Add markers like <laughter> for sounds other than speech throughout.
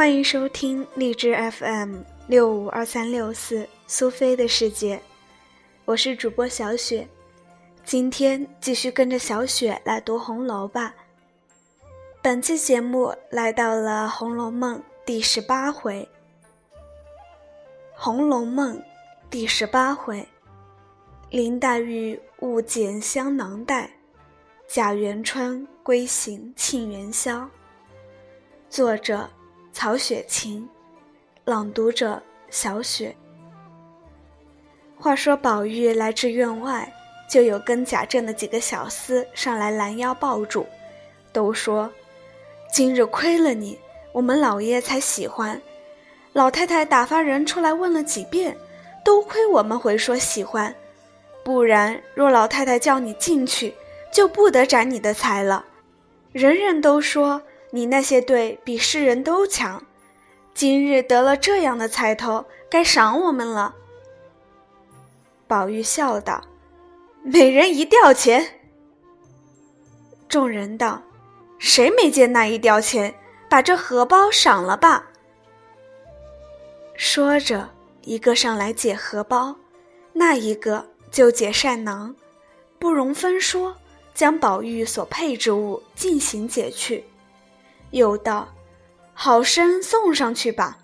欢迎收听荔枝 FM 六五二三六四苏菲的世界，我是主播小雪。今天继续跟着小雪来读红楼吧。本期节目来到了《红楼梦》第十八回，《红楼梦》第十八回，林黛玉误剪香囊袋，贾元春归行庆元宵。作者：曹雪芹，朗读者：小雪。话说宝玉来至院外，就有跟贾政的几个小厮上来拦腰抱住，都说。今日亏了你，我们老爷才喜欢。老太太打发人出来问了几遍，都亏我们回说喜欢。不然，若老太太叫你进去，就不得展你的才了。人人都说你那些对比世人都强。今日得了这样的彩头，该赏我们了。宝玉笑道：“每人一吊钱。”众人道。谁没见那一吊钱？把这荷包赏了吧。说着，一个上来解荷包，那一个就解扇囊，不容分说，将宝玉所配之物尽行解去。又道：“好生送上去吧。”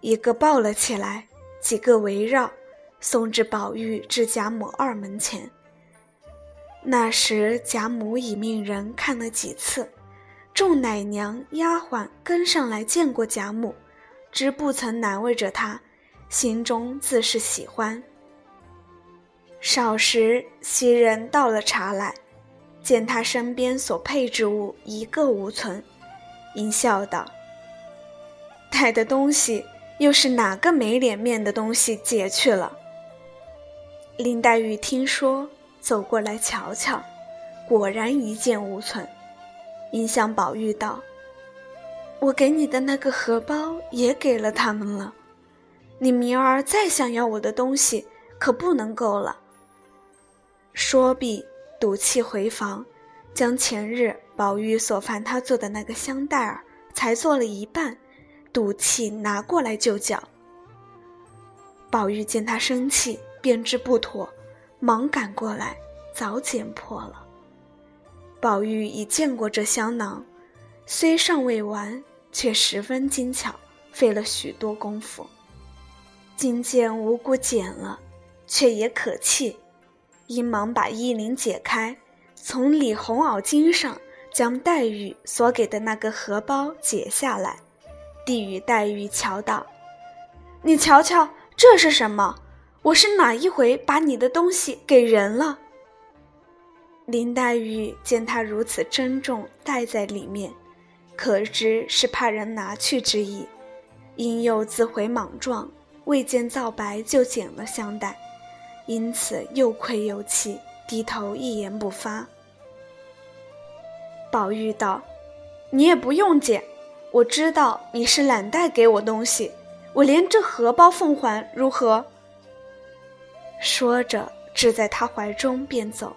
一个抱了起来，几个围绕，送至宝玉至贾母二门前。那时贾母已命人看了几次，众奶娘丫鬟跟上来见过贾母，知不曾难为着她，心中自是喜欢。少时袭人倒了茶来，见他身边所配之物一个无存，因笑道：“带的东西又是哪个没脸面的东西解去了？”林黛玉听说。走过来瞧瞧，果然一件无存。因向宝玉道：“我给你的那个荷包也给了他们了，你明儿再想要我的东西，可不能够了。”说毕，赌气回房，将前日宝玉所烦他做的那个香袋儿，才做了一半，赌气拿过来就叫。宝玉见他生气，便知不妥。忙赶过来，早剪破了。宝玉已见过这香囊，虽尚未完，却十分精巧，费了许多功夫。今见无故剪了，却也可气，因忙把衣领解开，从里红袄襟上将黛玉所给的那个荷包解下来，递与黛玉瞧道：“你瞧瞧，这是什么？”我是哪一回把你的东西给人了？林黛玉见他如此珍重，带在里面，可知是怕人拿去之意，因又自悔莽撞，未见皂白就捡了香袋，因此又愧又气，低头一言不发。宝玉道：“你也不用捡，我知道你是懒带给我东西，我连这荷包奉还，如何？”说着，置在他怀中便走。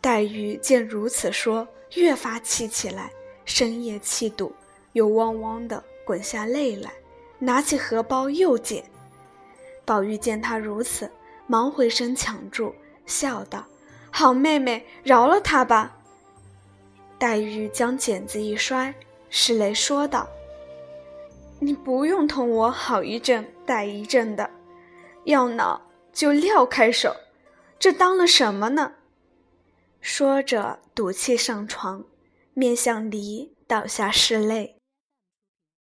黛玉见如此说，越发气起来，深夜气堵，又汪汪的滚下泪来，拿起荷包又捡。宝玉见他如此，忙回身抢住，笑道：“好妹妹，饶了他吧。”黛玉将剪子一摔，拭泪说道：“你不用同我好一阵歹一阵的，要恼。”就撂开手，这当了什么呢？说着，赌气上床，面向离，倒下拭泪。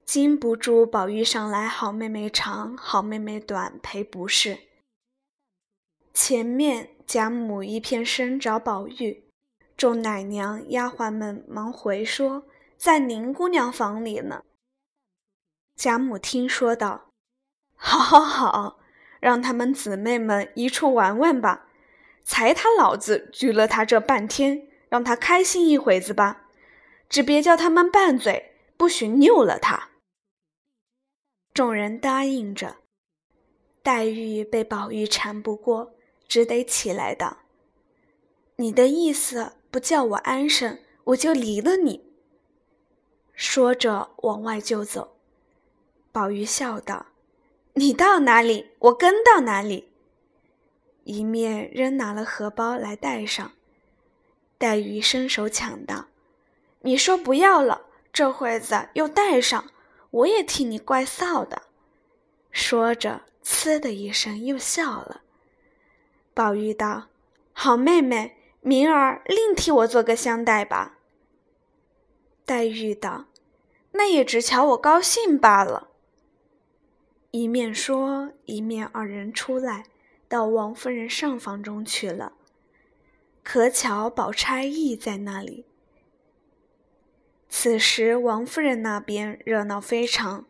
禁不住宝玉上来，好妹妹长，好妹妹短，赔不是。前面贾母一片声找宝玉，众奶娘丫鬟们忙回说，在宁姑娘房里呢。贾母听说道：“好，好，好。”让他们姊妹们一处玩玩吧，才他老子拘了他这半天，让他开心一会子吧，只别叫他们拌嘴，不许拗了他。众人答应着，黛玉被宝玉缠不过，只得起来道：“你的意思不叫我安生，我就离了你。”说着往外就走。宝玉笑道：“你到哪里，我跟到哪里。”一面仍拿了荷包来带上。黛玉伸手抢道：“你说不要了，这会子又带上，我也替你怪臊的。”说着，呲的一声又笑了。宝玉道：“好妹妹，明儿另替我做个香袋吧。”黛玉道：“那也只瞧我高兴罢了。”一面说，一面二人出来，到王夫人上房中去了。可巧宝钗亦在那里。此时王夫人那边热闹非常，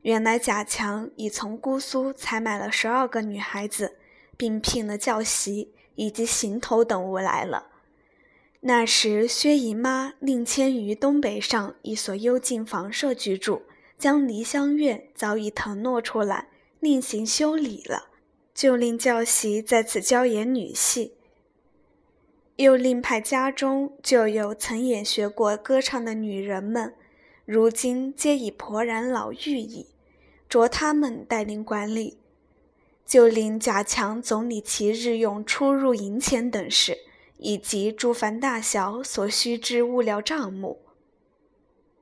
原来贾强已从姑苏采买了十二个女孩子，并聘了教习以及行头等物来了。那时薛姨妈另迁于东北上一所幽静房舍居住。将梨香院早已腾挪出来，另行修理了，就令教习在此教演女戏。又另派家中就有曾演学过歌唱的女人们，如今皆已婆然老妪矣，着他们带领管理。就令贾强总理其日用出入银钱等事，以及诸凡大小所需之物料账目。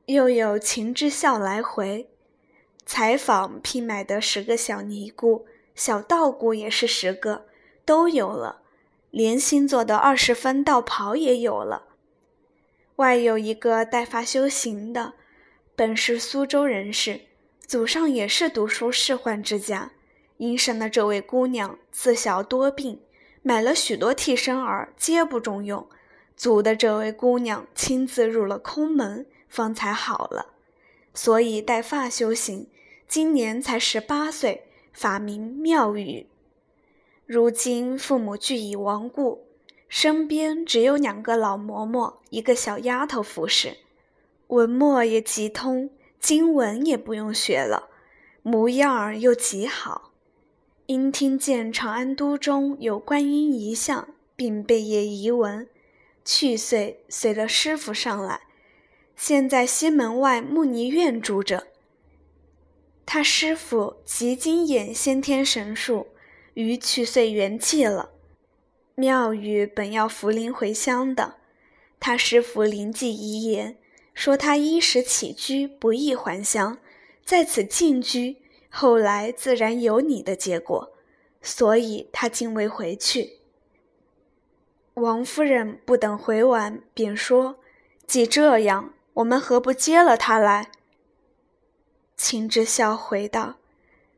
又有秦之孝来回采访，聘买的十个小尼姑、小道姑也是十个，都有了。连新做的二十分道袍也有了。外有一个带发修行的，本是苏州人士，祖上也是读书仕宦之家。因生的这位姑娘自小多病，买了许多替身儿，皆不中用，祖的这位姑娘亲自入了空门。方才好了，所以带发修行。今年才十八岁，法名妙语。如今父母俱已亡故，身边只有两个老嬷嬷，一个小丫头服侍。文墨也极通，经文也不用学了，模样儿又极好。因听见长安都中有观音遗像，并备业遗文，去岁随了师傅上来。现在西门外木尼院住着。他师傅即经演先天神术，于去岁圆寂了。庙宇本要福灵回乡的，他师傅灵迹遗言，说他衣食起居不易还乡，在此静居，后来自然有你的结果，所以他竟未回去。王夫人不等回完，便说：“既这样。”我们何不接了他来？秦之孝回道：“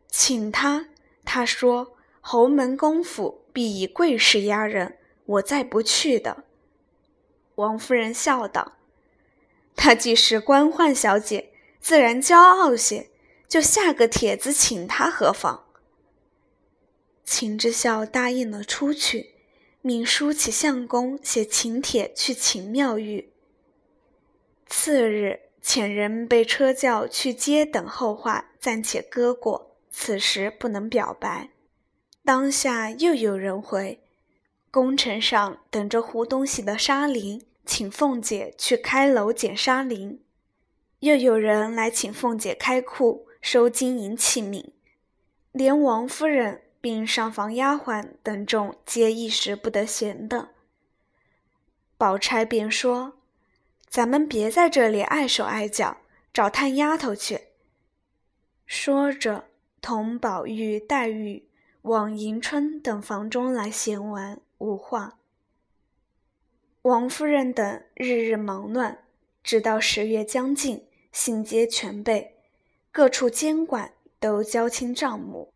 请他。他说侯门公府必以贵势压人，我再不去的。”王夫人笑道：“ <laughs> 他既是官宦小姐，自然骄傲些，就下个帖子请他何妨？”秦之孝答应了出去，命书起相公写请帖去请妙玉。次日，遣人被车轿去接，等候话暂且搁过。此时不能表白。当下又有人回，宫城上等着胡东西的沙林，请凤姐去开楼捡沙林。又有人来请凤姐开库收金银器皿，连王夫人并上房丫鬟等众皆一时不得闲的。宝钗便说。咱们别在这里碍手碍脚，找探丫头去。说着，同宝玉、黛玉往迎春等房中来闲玩，无话。王夫人等日日忙乱，直到十月将近，信皆全备，各处监管都交清账目，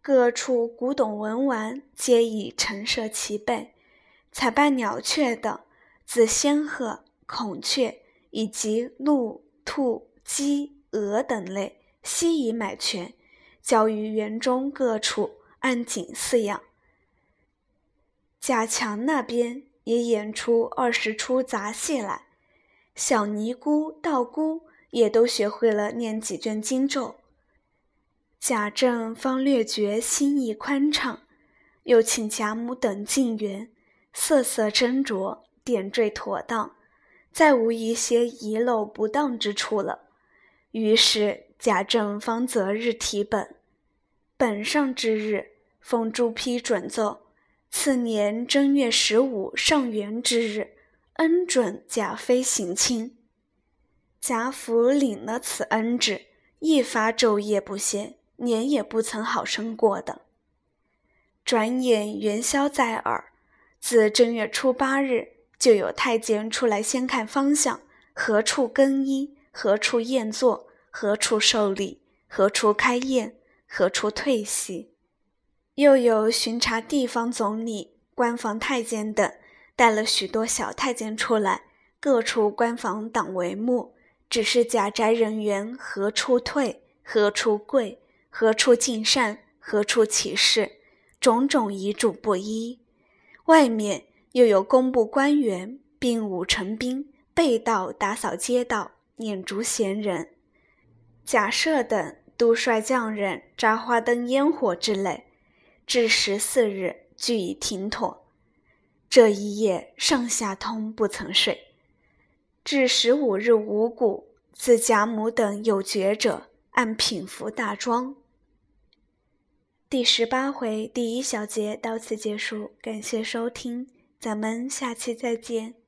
各处古董文玩皆已陈设齐备，采办鸟雀等，自仙鹤。孔雀以及鹿、兔、鸡、鹅等类，悉已买全，交于园中各处按景饲养。贾强那边也演出二十出杂戏来，小尼姑、道姑也都学会了念几卷经咒。贾政方略觉心意宽敞，又请贾母等进园，色色斟酌，点缀妥当。再无一些遗漏不当之处了。于是贾政方择日提本。本上之日，奉朱批准奏，次年正月十五上元之日，恩准贾妃省亲。贾府领了此恩旨，一发昼夜不歇，年也不曾好生过的。转眼元宵在耳，自正月初八日，就有太监出来先看方向，何处更衣，何处宴坐，何处受礼，何处开宴。何处退席？又有巡查地方总理、官房太监等，带了许多小太监出来，各处官房挡帷幕，只是贾宅人员何处退，何处跪，何处进膳，何处起事，种种遗嘱不一。外面又有工部官员，并五成兵备道打扫街道，撵逐闲人。贾赦等。督率匠人扎花灯、烟火之类，至十四日俱已停妥。这一夜上下通不曾睡。至十五日五谷，自贾母等有觉者，按品服大庄。第十八回第一小节到此结束，感谢收听，咱们下期再见。